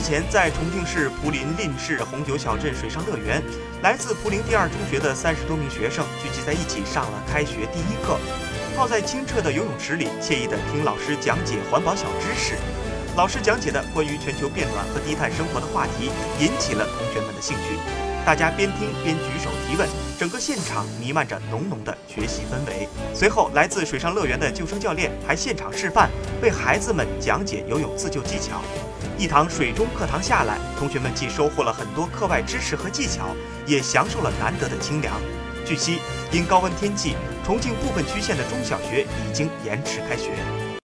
之前，在重庆市涪陵蔺市红酒小镇水上乐园，来自涪陵第二中学的三十多名学生聚集在一起，上了开学第一课。泡在清澈的游泳池里，惬意地听老师讲解环保小知识。老师讲解的关于全球变暖和低碳生活的话题，引起了同学们的兴趣。大家边听边举手提问，整个现场弥漫着浓浓的学习氛围。随后，来自水上乐园的救生教练还现场示范，为孩子们讲解游泳自救技巧。一堂水中课堂下来，同学们既收获了很多课外知识和技巧，也享受了难得的清凉。据悉，因高温天气，重庆部分区县的中小学已经延迟开学。